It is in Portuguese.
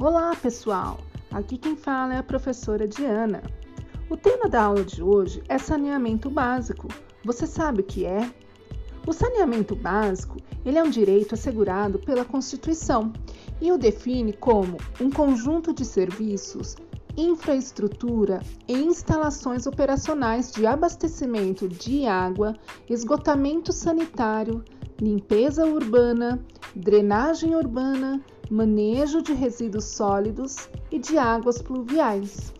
Olá, pessoal! Aqui quem fala é a professora Diana. O tema da aula de hoje é saneamento básico. Você sabe o que é? O saneamento básico ele é um direito assegurado pela Constituição e o define como um conjunto de serviços, infraestrutura e instalações operacionais de abastecimento de água, esgotamento sanitário, limpeza urbana, drenagem urbana, manejo de resíduos sólidos e de águas pluviais.